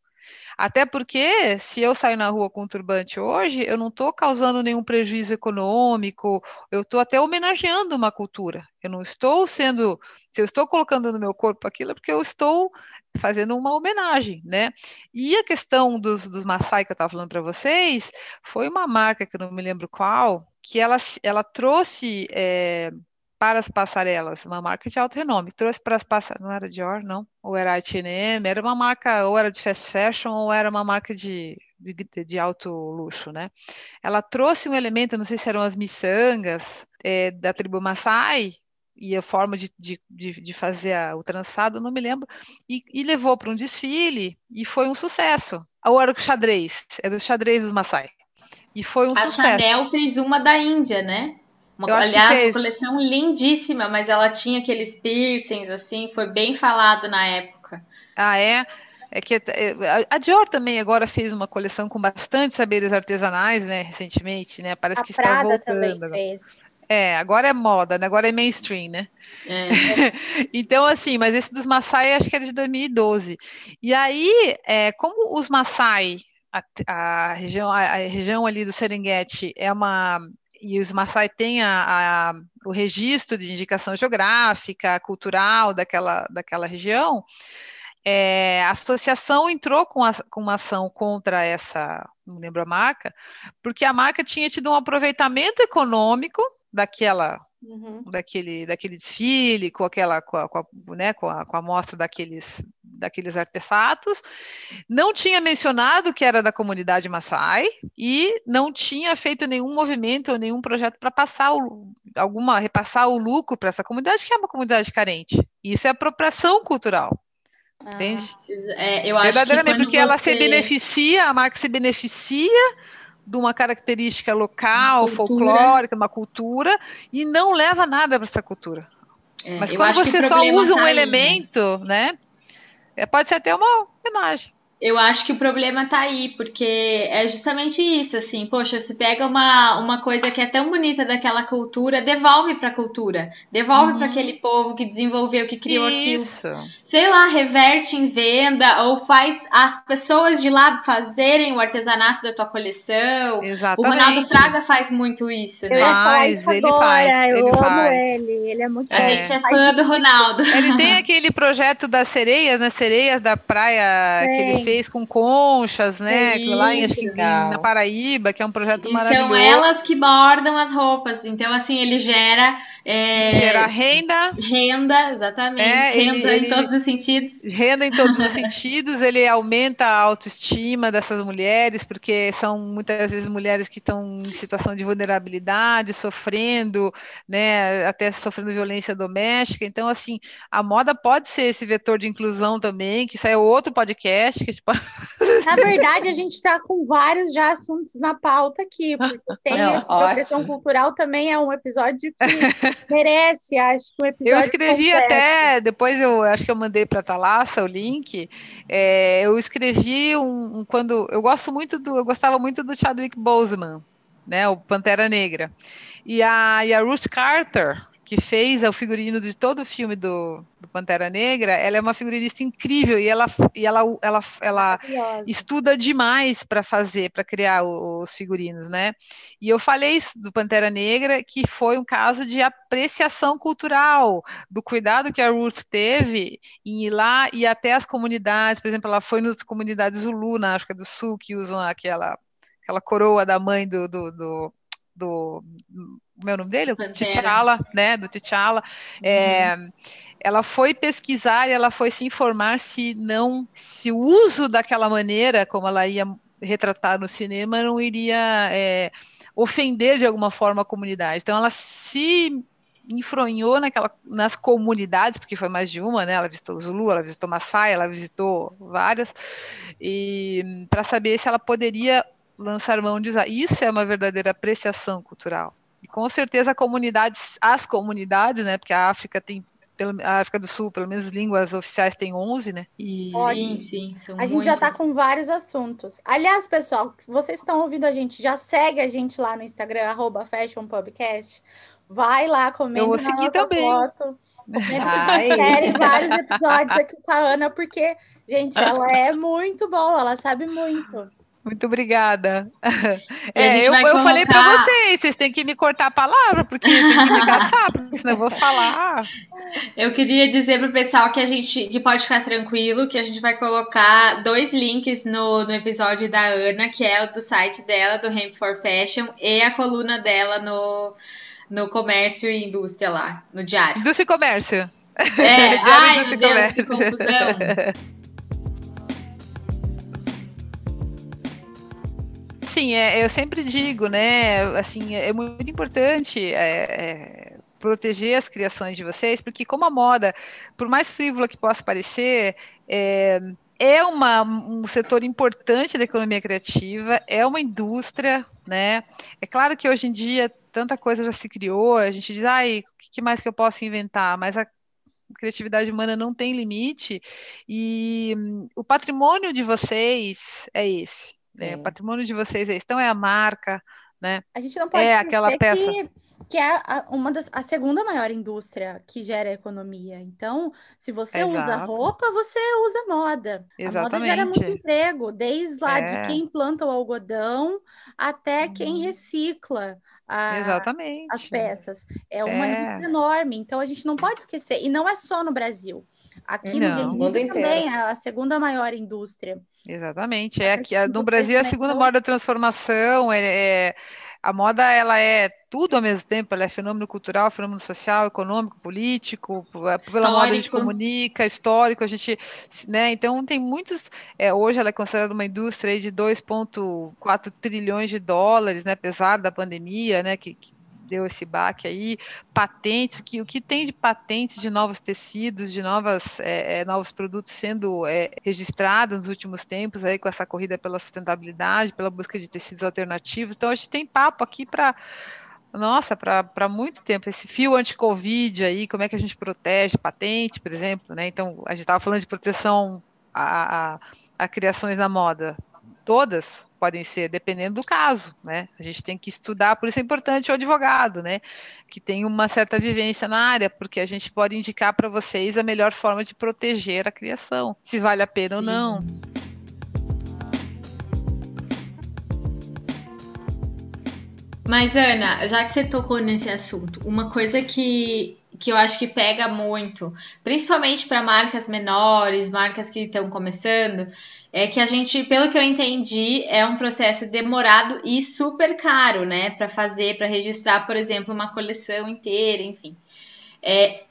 Até porque, se eu saio na rua com um turbante hoje, eu não estou causando nenhum prejuízo econômico, eu estou até homenageando uma cultura. Eu não estou sendo. Se eu estou colocando no meu corpo aquilo, é porque eu estou fazendo uma homenagem, né? E a questão dos, dos Maasai que eu estava falando para vocês foi uma marca que eu não me lembro qual, que ela, ela trouxe é, para as passarelas, uma marca de alto renome. Trouxe para as passarelas, não era Dior, não? Ou era H&M, era uma marca, ou era de fast fashion, ou era uma marca de, de, de alto luxo, né? Ela trouxe um elemento, não sei se eram as miçangas, é, da tribo Maasai, e a forma de, de, de fazer a, o trançado, não me lembro, e, e levou para um desfile e foi um sucesso. Ou era o xadrez, é do xadrez dos Maasai. E foi um a sucesso. A Chanel fez uma da Índia, né? Uma, aliás, uma coleção lindíssima, mas ela tinha aqueles piercings, assim, foi bem falado na época. Ah, é? É que é, a Dior também agora fez uma coleção com bastante saberes artesanais, né, recentemente, né? Parece a que Prada está voltando. Também fez. É, agora é moda, né? agora é mainstream, né? É. então, assim, mas esse dos Maasai acho que era de 2012. E aí, é, como os Maasai, a, a, região, a, a região ali do Serengeti é uma e os Maasai têm a, a, o registro de indicação geográfica, cultural daquela, daquela região, é, a associação entrou com, a, com uma ação contra essa, não lembro a marca, porque a marca tinha tido um aproveitamento econômico daquela Uhum. daquele, daquele desfile, com aquela, com a, com a, né, com a, com a mostra daqueles, daqueles artefatos, não tinha mencionado que era da comunidade Maasai e não tinha feito nenhum movimento ou nenhum projeto para passar o, alguma, repassar o lucro para essa comunidade, que é uma comunidade carente. Isso é apropriação cultural. Ah, entende? É, eu acho Verdadeiramente, porque você... ela se beneficia, a marca se beneficia de uma característica local, uma folclórica, uma cultura, e não leva nada para essa cultura. É, Mas quando você só usa tá um aí, elemento, né? É, pode ser até uma homenagem. Eu acho que o problema tá aí, porque é justamente isso, assim, poxa, você pega uma, uma coisa que é tão bonita daquela cultura, devolve para a cultura, devolve uhum. para aquele povo que desenvolveu, que criou isso. aquilo. Sei lá, reverte em venda ou faz as pessoas de lá fazerem o artesanato da tua coleção. Exatamente. O Ronaldo Fraga faz muito isso, né? Faz, ele agora, faz, eu ele amo faz. ele, ele é muito A é. gente é fã do Ronaldo. Ele tem aquele projeto das sereias, nas né? sereias da praia que ele fez fez com conchas, né? Lá em, assim, na Paraíba, que é um projeto e maravilhoso. São elas que bordam as roupas. Então, assim, ele gera. É, gera renda. Renda, exatamente. É, renda ele, em todos os sentidos. Renda em todos os sentidos. Ele aumenta a autoestima dessas mulheres, porque são muitas vezes mulheres que estão em situação de vulnerabilidade, sofrendo, né? Até sofrendo violência doméstica. Então, assim, a moda pode ser esse vetor de inclusão também, que isso é outro podcast que na verdade, a gente está com vários já assuntos na pauta aqui, porque tem Não, a cultural também é um episódio que merece, acho que um episódio. Eu escrevi completo. até, depois eu acho que eu mandei para a Thalassa o link. É, eu escrevi um, um, quando eu gosto muito do, eu gostava muito do Chadwick Boseman, né, o Pantera Negra. E a, e a Ruth Carter, que fez o figurino de todo o filme do, do, Pantera Negra, ela é uma figurinista incrível e ela, e ela, ela, ela estuda demais para fazer, para criar os figurinos, né? E eu falei isso do Pantera Negra, que foi um caso de apreciação cultural, do cuidado que a Ruth teve em ir lá e até as comunidades, por exemplo, ela foi nas comunidades Zulu, na África do Sul, que usam aquela, aquela coroa da mãe do, do, do do meu nome dele, o T'Challa, né, do T'Challa, uhum. é, ela foi pesquisar e ela foi se informar se não, se o uso daquela maneira, como ela ia retratar no cinema, não iria é, ofender de alguma forma a comunidade. Então ela se enfronhou naquela, nas comunidades, porque foi mais de uma, né? Ela visitou Zulu, ela visitou Maasai, ela visitou várias, e para saber se ela poderia lançar mão de usar. Isso é uma verdadeira apreciação cultural. E com certeza comunidades, as comunidades, né? Porque a África tem a África do Sul, pelo menos línguas oficiais tem 11, né? E... Sim, sim, são A muitas. gente já tá com vários assuntos. Aliás, pessoal, vocês estão ouvindo a gente, já segue a gente lá no Instagram, arroba. Vai lá, comenta na nossa também. foto. Comenta vários episódios aqui com a Ana, porque, gente, ela é muito boa, ela sabe muito. Muito obrigada. É, eu, colocar... eu, falei para vocês, vocês têm que me cortar a palavra, porque tem que me catar, porque senão eu vou falar. Eu queria dizer para o pessoal que a gente que pode ficar tranquilo, que a gente vai colocar dois links no, no episódio da Ana, que é o do site dela, do Hemp for Fashion, e a coluna dela no, no comércio e indústria lá, no diário. Indústria e comércio. É, ai meu Deus, que confusão. assim, é, eu sempre digo, né? Assim, é muito importante é, é, proteger as criações de vocês, porque como a moda, por mais frívola que possa parecer, é, é uma, um setor importante da economia criativa, é uma indústria, né? É claro que hoje em dia tanta coisa já se criou, a gente diz, ai, o que mais que eu posso inventar? Mas a criatividade humana não tem limite e hum, o patrimônio de vocês é esse. Né? O patrimônio de vocês é. Então é a marca, né? A gente não pode é aquela peça. Que que é a, uma das, a segunda maior indústria que gera economia. Então, se você Exato. usa roupa, você usa moda. Exatamente. A moda gera muito emprego, desde lá é. de quem planta o algodão até quem uhum. recicla a, Exatamente. as peças. É uma é. indústria enorme, então a gente não pode esquecer. E não é só no Brasil. Aqui não, no Reino também é a segunda maior indústria. Exatamente. É aqui, no Brasil é a segunda maior da transformação. É, é, a moda ela é tudo ao mesmo tempo, ela é fenômeno cultural, fenômeno social, econômico, político, histórico. pela moda a gente comunica, histórico, a gente, né, então tem muitos, é, hoje ela é considerada uma indústria de 2,4 trilhões de dólares, né, apesar da pandemia, né, que, que deu esse baque aí, patentes, que, o que tem de patentes de novos tecidos, de novas, é, é, novos produtos sendo é, registrados nos últimos tempos, aí com essa corrida pela sustentabilidade, pela busca de tecidos alternativos. Então, a gente tem papo aqui para nossa, para muito tempo, esse fio anti-Covid aí, como é que a gente protege patente, por exemplo, né? Então, a gente estava falando de proteção a, a, a criações na moda. Todas podem ser, dependendo do caso, né? A gente tem que estudar, por isso é importante o advogado, né? Que tem uma certa vivência na área, porque a gente pode indicar para vocês a melhor forma de proteger a criação, se vale a pena Sim. ou não. Mas, Ana, já que você tocou nesse assunto, uma coisa que, que eu acho que pega muito, principalmente para marcas menores, marcas que estão começando, é que a gente, pelo que eu entendi, é um processo demorado e super caro, né, para fazer, para registrar, por exemplo, uma coleção inteira, enfim. É,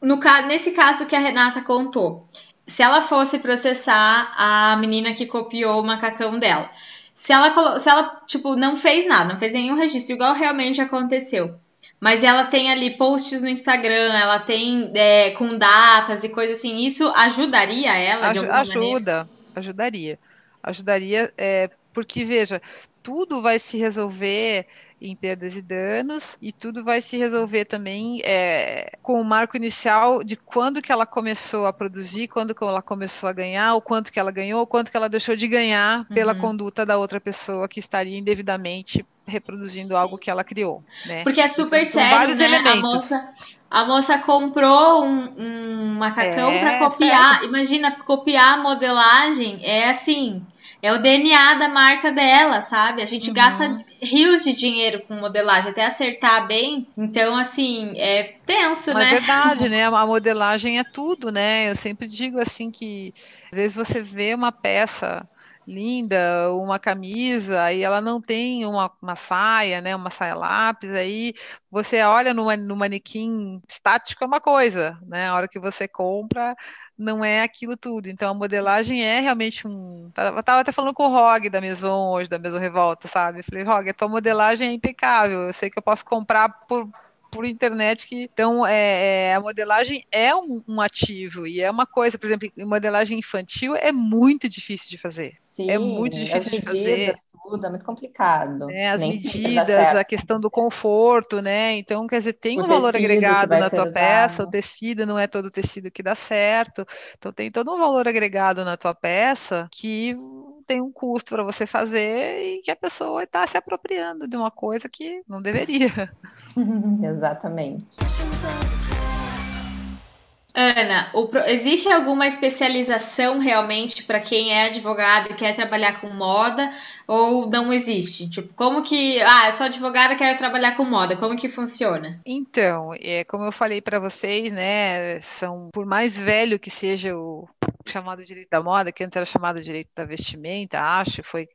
no nesse caso que a Renata contou, se ela fosse processar a menina que copiou o macacão dela, se ela, se ela, tipo, não fez nada, não fez nenhum registro, igual realmente aconteceu. Mas ela tem ali posts no Instagram, ela tem é, com datas e coisas assim. Isso ajudaria ela de alguma ajuda, maneira? Ajudaria. Ajudaria, é, porque, veja, tudo vai se resolver em perdas e danos, e tudo vai se resolver também é, com o marco inicial de quando que ela começou a produzir, quando que ela começou a ganhar, o quanto que ela ganhou, o quanto que ela deixou de ganhar pela uhum. conduta da outra pessoa que estaria indevidamente reproduzindo algo que ela criou. Né? Porque é super então, sério, né? Elementos. A moça, a moça comprou um, um macacão é, para copiar. É. Imagina, copiar a modelagem é assim é o DNA da marca dela, sabe? A gente uhum. gasta rios de dinheiro com modelagem até acertar bem. Então, assim, é tenso, Mas né? É verdade, né? A modelagem é tudo, né? Eu sempre digo assim que às vezes você vê uma peça linda, uma camisa, e ela não tem uma, uma saia, né, uma saia lápis, aí você olha no, no manequim estático é uma coisa, né, a hora que você compra não é aquilo tudo. Então a modelagem é realmente um. Eu tava até falando com o Rog da Maison hoje, da Maison Revolta, sabe? Eu falei, Rog, a tua modelagem é impecável. Eu sei que eu posso comprar por por internet que então é, é, a modelagem é um, um, ativo e é uma coisa, por exemplo, modelagem infantil é muito difícil de fazer. Sim, é muito difícil as medidas, tudo é muito complicado. É, as Nem medidas, certo, a questão do conforto, né? Então, quer dizer, tem o um valor agregado na tua usado. peça, o tecido não é todo o tecido que dá certo. Então tem todo um valor agregado na tua peça que tem um custo para você fazer e que a pessoa está se apropriando de uma coisa que não deveria. Exatamente. Ana, o, existe alguma especialização realmente para quem é advogado e quer trabalhar com moda ou não existe? Tipo, como que, ah, eu sou advogada, quero trabalhar com moda, como que funciona? Então, é como eu falei para vocês, né, são por mais velho que seja o chamado direito da moda, que antes era chamado direito da vestimenta, acho, foi,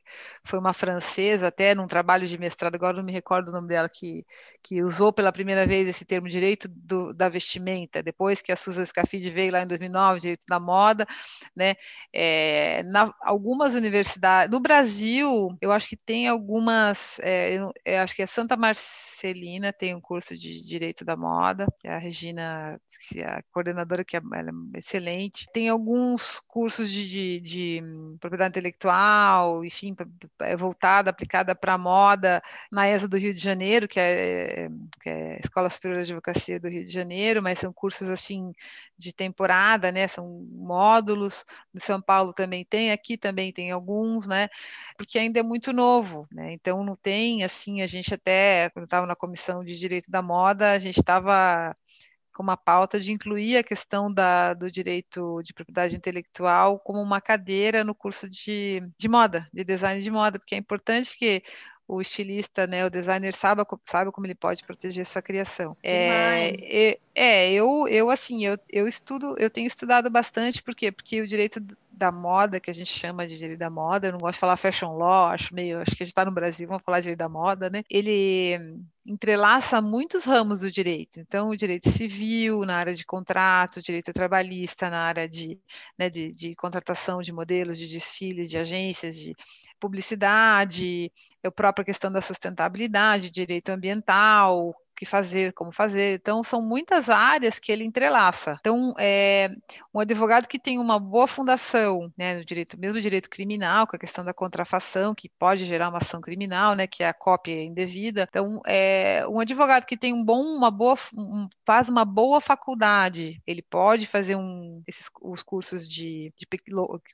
foi uma francesa, até num trabalho de mestrado, agora não me recordo o nome dela, que, que usou pela primeira vez esse termo direito do, da vestimenta, depois que a Susan Scafidi veio lá em 2009, direito da moda, né, é, na, algumas universidades, no Brasil, eu acho que tem algumas, é, eu, eu acho que é Santa Marcelina tem um curso de direito da moda, que é a Regina, a coordenadora que é, é excelente, tem alguns cursos de, de, de propriedade intelectual, enfim, é voltada, aplicada para a moda na ESA do Rio de Janeiro, que é, que é a Escola Superior de Advocacia do Rio de Janeiro, mas são cursos assim de temporada, né? São módulos. No São Paulo também tem, aqui também tem alguns, né? Porque ainda é muito novo, né? Então não tem assim, a gente até quando estava na comissão de direito da moda, a gente estava com uma pauta de incluir a questão da, do direito de propriedade intelectual como uma cadeira no curso de, de moda, de design de moda, porque é importante que o estilista, né, o designer saiba, saiba como ele pode proteger sua criação. É, é, é, eu, eu assim, eu, eu estudo, eu tenho estudado bastante, por quê? Porque o direito da moda, que a gente chama de direito da moda, eu não gosto de falar fashion law, acho meio, acho que a gente está no Brasil, vamos falar de direito da moda, né? Ele entrelaça muitos ramos do direito. Então, o direito civil na área de contrato, direito trabalhista na área de, né, de, de contratação de modelos, de desfiles, de agências, de publicidade, a própria questão da sustentabilidade, direito ambiental, que fazer, como fazer. Então, são muitas áreas que ele entrelaça. Então, é, um advogado que tem uma boa fundação, né, no direito, mesmo direito criminal, com a questão da contrafação, que pode gerar uma ação criminal, né, que é a cópia indevida. Então, é, um advogado que tem um bom, uma boa, um, faz uma boa faculdade, ele pode fazer um, esses, os cursos de, de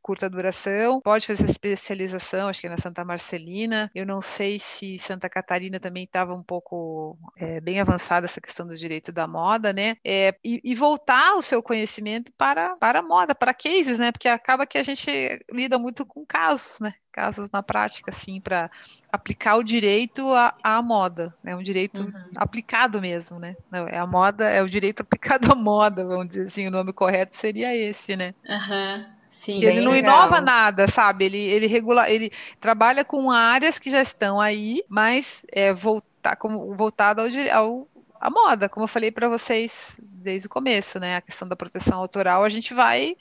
curta duração, pode fazer essa especialização, acho que é na Santa Marcelina. Eu não sei se Santa Catarina também estava um pouco é, bem bem avançada essa questão do direito da moda, né? É, e, e, voltar o seu conhecimento para, para a moda, para cases, né? Porque acaba que a gente lida muito com casos, né? Casos na prática, assim, para aplicar o direito à, à moda, né? Um direito uhum. aplicado mesmo, né? Não, é a moda, é o direito aplicado à moda, vamos dizer assim, o nome correto seria esse, né? Uhum. Sim, ele não legal. inova nada, sabe? Ele, ele regula, ele trabalha com áreas que já estão aí, mas é, voltar tá como voltado ao, ao à moda, como eu falei para vocês desde o começo, né? A questão da proteção autoral, a gente vai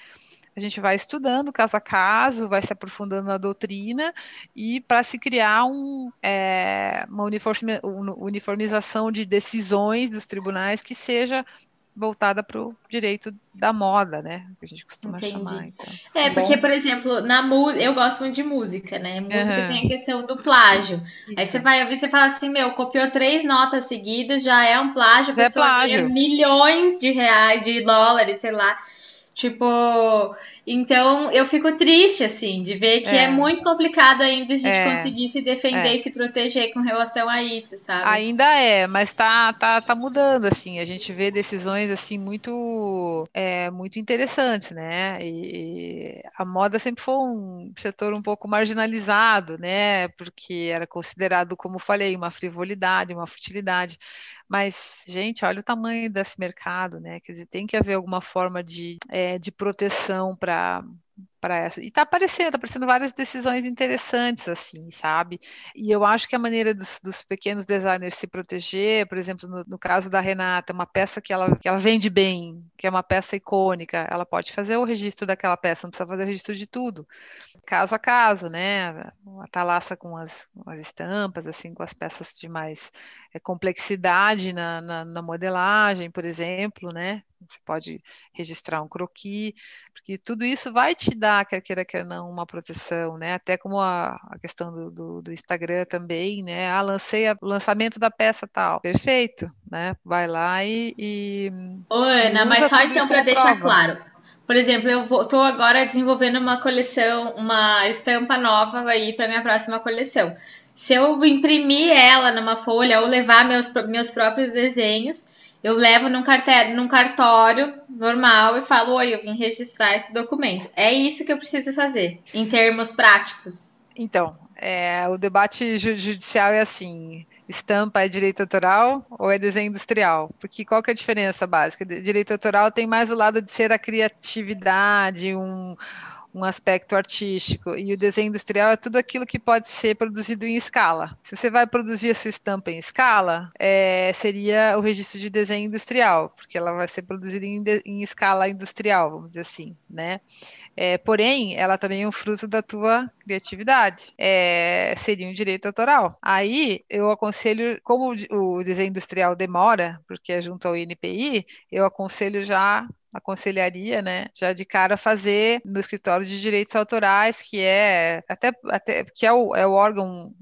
a gente vai estudando caso a caso, vai se aprofundando na doutrina e para se criar um, é, uma uniformização de decisões dos tribunais que seja voltada para o direito da moda, né? Que a gente costuma Entendi. chamar. Então. É, tá porque, por exemplo, na música, eu gosto muito de música, né? Música uhum. tem a questão do plágio. Aí você vai ouvir, você fala assim, meu, copiou três notas seguidas, já é um plágio, a é pessoa é plágio. ganha milhões de reais, de dólares, sei lá. Tipo, então eu fico triste, assim, de ver que é, é muito complicado ainda a gente é. conseguir se defender é. e se proteger com relação a isso, sabe? Ainda é, mas tá, tá, tá mudando, assim, a gente vê decisões, assim, muito, é, muito interessantes, né? E a moda sempre foi um setor um pouco marginalizado, né? Porque era considerado, como falei, uma frivolidade, uma futilidade. Mas, gente, olha o tamanho desse mercado, né? Quer dizer, tem que haver alguma forma de, é, de proteção para para essa. E está aparecendo, está aparecendo várias decisões interessantes, assim, sabe? E eu acho que a maneira dos, dos pequenos designers se proteger, por exemplo, no, no, caso da Renata, uma peça que ela, que ela vende bem, que é uma peça icônica, ela pode fazer o registro daquela peça, não precisa fazer o registro de tudo. Caso a caso, né? A talaça com as, com as estampas, assim, com as peças de mais é, complexidade na, na, na modelagem, por exemplo, né? Você pode registrar um croquis, porque tudo isso vai te dar, quer queira, quer não, uma proteção, né? Até como a, a questão do, do, do, Instagram também, né? Ah, lancei o lançamento da peça tal. Perfeito, né? Vai lá e. e Ô, Ana, mas só então para deixar claro. Por exemplo, eu estou agora desenvolvendo uma coleção, uma estampa nova aí para minha próxima coleção. Se eu imprimir ela numa folha ou levar meus, meus próprios desenhos, eu levo num, cartério, num cartório normal e falo: Oi, eu vim registrar esse documento. É isso que eu preciso fazer, em termos práticos. Então, É, o debate judicial é assim: estampa é direito autoral ou é desenho industrial? Porque qual que é a diferença básica? Direito autoral tem mais o lado de ser a criatividade, um, um aspecto artístico. E o desenho industrial é tudo aquilo que pode ser produzido em escala. Se você vai produzir a sua estampa em escala, é, seria o registro de desenho industrial, porque ela vai ser produzida em, em escala industrial, vamos dizer assim, né? É, porém, ela também é um fruto da tua criatividade. É, seria um direito autoral. Aí eu aconselho, como o desenho industrial demora, porque é junto ao INPI, eu aconselho já aconselharia, né, já de cara fazer no escritório de direitos autorais, que é até, até que é o, é o órgão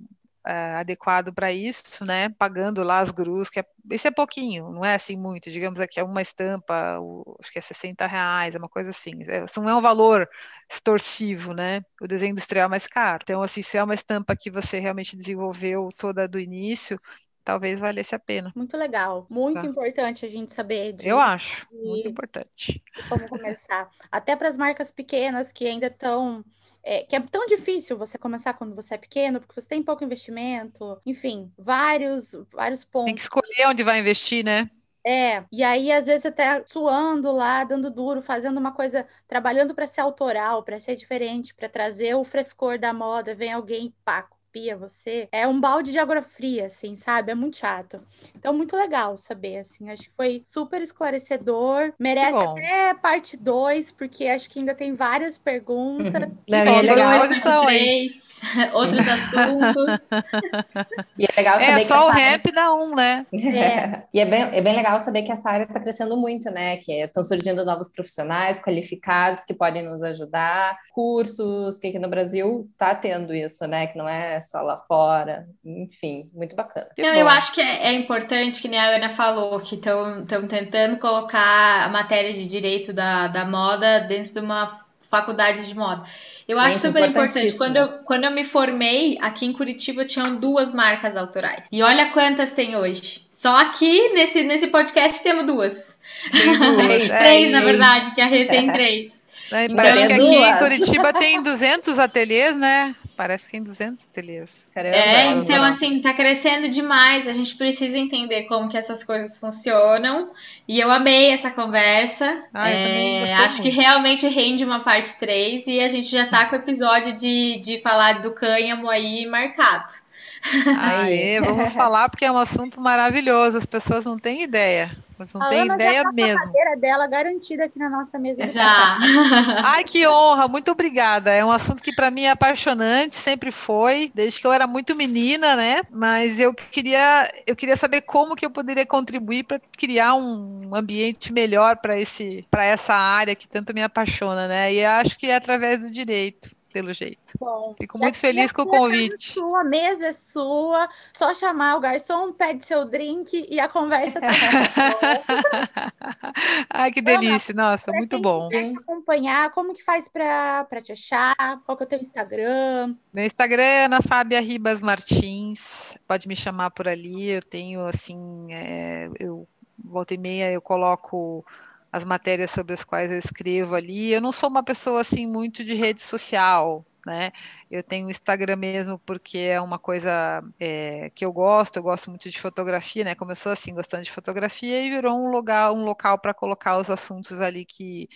é, adequado para isso, né? Pagando lá as grus, que é, isso é pouquinho, não é assim muito. Digamos aqui é uma estampa, o, acho que é 60 reais, é uma coisa assim. É, não é um valor extorsivo, né? O desenho industrial é mais caro. Então, assim, se é uma estampa que você realmente desenvolveu toda do início, talvez valesse a pena. Muito legal, muito tá. importante a gente saber. De, Eu acho, de, muito importante. como começar. Até para as marcas pequenas que ainda estão. É, que é tão difícil você começar quando você é pequeno, porque você tem pouco investimento, enfim, vários, vários pontos. Tem que escolher onde vai investir, né? É, e aí às vezes até suando lá, dando duro, fazendo uma coisa, trabalhando para ser autoral, para ser diferente, para trazer o frescor da moda, vem alguém, pá, copia você, é um balde de água fria, assim, sabe? É muito chato. Então, muito legal saber, assim. Acho que foi super esclarecedor. Merece até parte 2, porque acho que ainda tem várias perguntas. Não, é legal. Três, outros assuntos. e é legal saber é, só o rap dá um, né? É. e é bem, é bem legal saber que essa área está crescendo muito, né? Que estão surgindo novos profissionais qualificados que podem nos ajudar, cursos, que aqui no Brasil está tendo isso, né? Que não é só lá fora, enfim, muito bacana. Não, eu acho que é, é, importante, que nem a Ana falou, que estão tentando colocar a matéria de direito da, da moda dentro de uma faculdade de moda. Eu acho super importante. Quando eu, quando eu me formei, aqui em Curitiba tinham duas marcas autorais. E olha quantas tem hoje. Só aqui nesse, nesse podcast temos duas. duas. três, é, na verdade, que a Rê tem três. É, então, que aqui em Curitiba tem 200 ateliês, né? Parece que tem 200 ateliês. Caramba, é, então assim, tá crescendo demais. A gente precisa entender como que essas coisas funcionam. E eu amei essa conversa. Ah, é, acho que realmente rende uma parte 3 e a gente já tá com o episódio de, de falar do cânhamo aí marcado. Aê, vamos falar porque é um assunto maravilhoso, as pessoas não têm ideia. Mas não a tem Ana ideia já tá mesmo. a cadeira dela garantida aqui na nossa mesa. Já. Ai, que honra, muito obrigada. É um assunto que para mim é apaixonante, sempre foi, desde que eu era muito menina, né? Mas eu queria, eu queria saber como que eu poderia contribuir para criar um ambiente melhor para esse, para essa área que tanto me apaixona, né? E acho que é através do direito pelo jeito. Bom, Fico muito feliz com o convite. A sua mesa é sua, só chamar o garçom, pede seu drink e a conversa tá Ai, que delícia, nossa, muito bom. Te acompanhar, como que faz para te achar? Qual que é o teu Instagram? Meu Instagram é Ana Fábia Ribas Martins, pode me chamar por ali, eu tenho assim, é, eu volta e meia eu coloco as matérias sobre as quais eu escrevo ali. Eu não sou uma pessoa assim muito de rede social, né? Eu tenho Instagram mesmo porque é uma coisa é, que eu gosto, eu gosto muito de fotografia, né? Começou assim, gostando de fotografia e virou um lugar, um local para colocar os assuntos ali que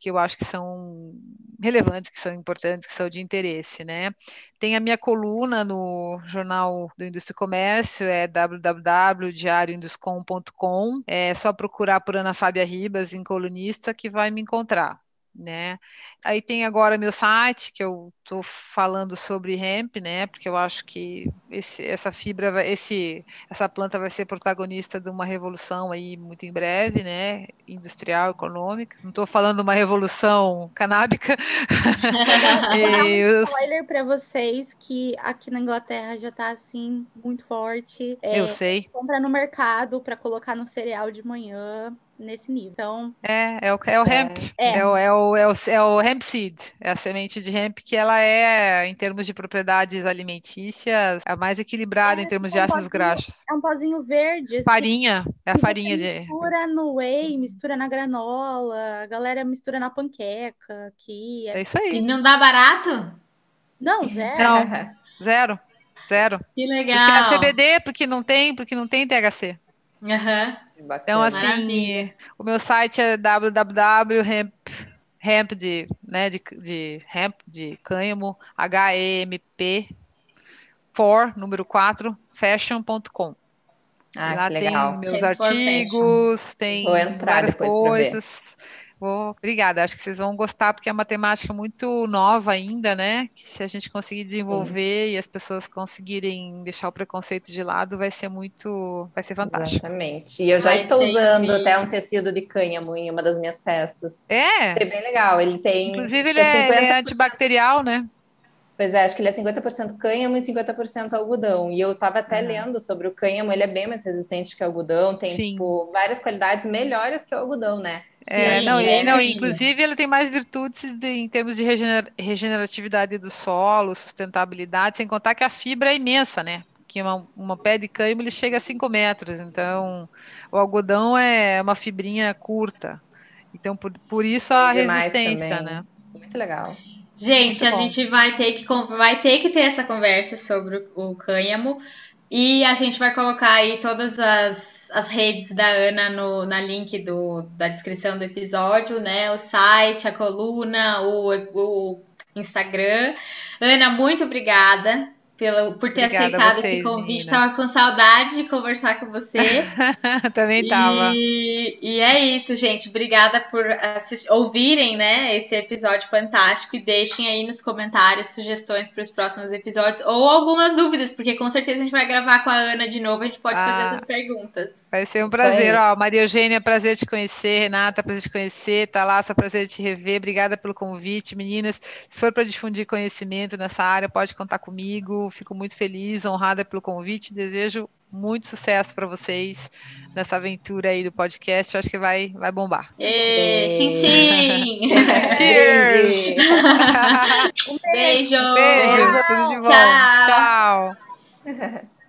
que eu acho que são relevantes, que são importantes, que são de interesse, né? Tem a minha coluna no Jornal do Indústria e Comércio, é www.diarioinduscom.com, é só procurar por Ana Fábia Ribas em colunista que vai me encontrar né? Aí tem agora meu site que eu estou falando sobre hemp, né? Porque eu acho que esse, essa fibra, vai, esse, essa planta vai ser protagonista de uma revolução aí muito em breve, né? Industrial, econômica. Não estou falando uma revolução canábica. eu... spoiler para vocês que aqui na Inglaterra já está assim muito forte. É, eu sei. Compra no mercado para colocar no cereal de manhã nesse nível. Então, é, é o, é o hemp. É. É. o, é, o, é, o, é o hemp seed, é a semente de hemp que ela é, em termos de propriedades alimentícias, a mais equilibrada é, em termos é um de ácidos graxos. É um pozinho verde. Assim, farinha, é a farinha de. Mistura no whey, mistura na granola, a galera mistura na panqueca aqui. É, isso aí. E não dá barato? Não, zero. Não. Zero. Zero. Que legal. Porque a CBD, porque não tem, porque não tem THC. Uhum. Então, assim, Maravilha. o meu site é www.hemp hemp de, né, de, de hemp de cânhamo, H-E-M-P, for, número 4, fashion.com. Ah, Lá que legal. Tem meus artigos, tem Vou entrar várias coisas. Vou, obrigada, acho que vocês vão gostar, porque é uma temática muito nova ainda, né? Que se a gente conseguir desenvolver Sim. e as pessoas conseguirem deixar o preconceito de lado, vai ser muito, vai ser fantástico. Exatamente. E eu já vai estou usando até um tecido de cânhamo em uma das minhas peças. É? É bem legal, ele tem... Inclusive ele é, ele é antibacterial, né? Pois é, acho que ele é 50% cânhamo e 50% algodão. E eu estava até uhum. lendo sobre o cânhamo, ele é bem mais resistente que o algodão, tem tipo, várias qualidades melhores que o algodão, né? É, Sim, não, é não, inclusive ele tem mais virtudes de, em termos de regener, regeneratividade do solo, sustentabilidade, sem contar que a fibra é imensa, né? Que uma, uma pé de cânhamo ele chega a 5 metros, então o algodão é uma fibrinha curta. Então, por, por isso a resistência, né? Muito legal. Gente, a gente vai ter, que, vai ter que ter essa conversa sobre o cânhamo. E a gente vai colocar aí todas as, as redes da Ana no, na link do, da descrição do episódio, né? O site, a coluna, o, o Instagram. Ana, muito obrigada pelo, por ter Obrigada aceitado vocês, esse convite. Menina. Tava com saudade de conversar com você. Também tava. E, e, é isso, gente. Obrigada por assistir, ouvirem né, esse episódio fantástico e deixem aí nos comentários sugestões para os próximos episódios ou algumas dúvidas, porque com certeza a gente vai gravar com a Ana de novo, a gente pode ah, fazer essas perguntas. Vai ser um prazer, ó. Maria Eugênia, prazer te conhecer, Renata, prazer te conhecer, Thalassa, prazer te rever. Obrigada pelo convite, meninas. Se for para difundir conhecimento nessa área, pode contar comigo fico muito feliz, honrada pelo convite. Desejo muito sucesso para vocês nessa aventura aí do podcast. Eu acho que vai, vai bombar. E, tchim, tchim. Beijo. Beijo. Beijo. Beijo. Tchau. Tchau.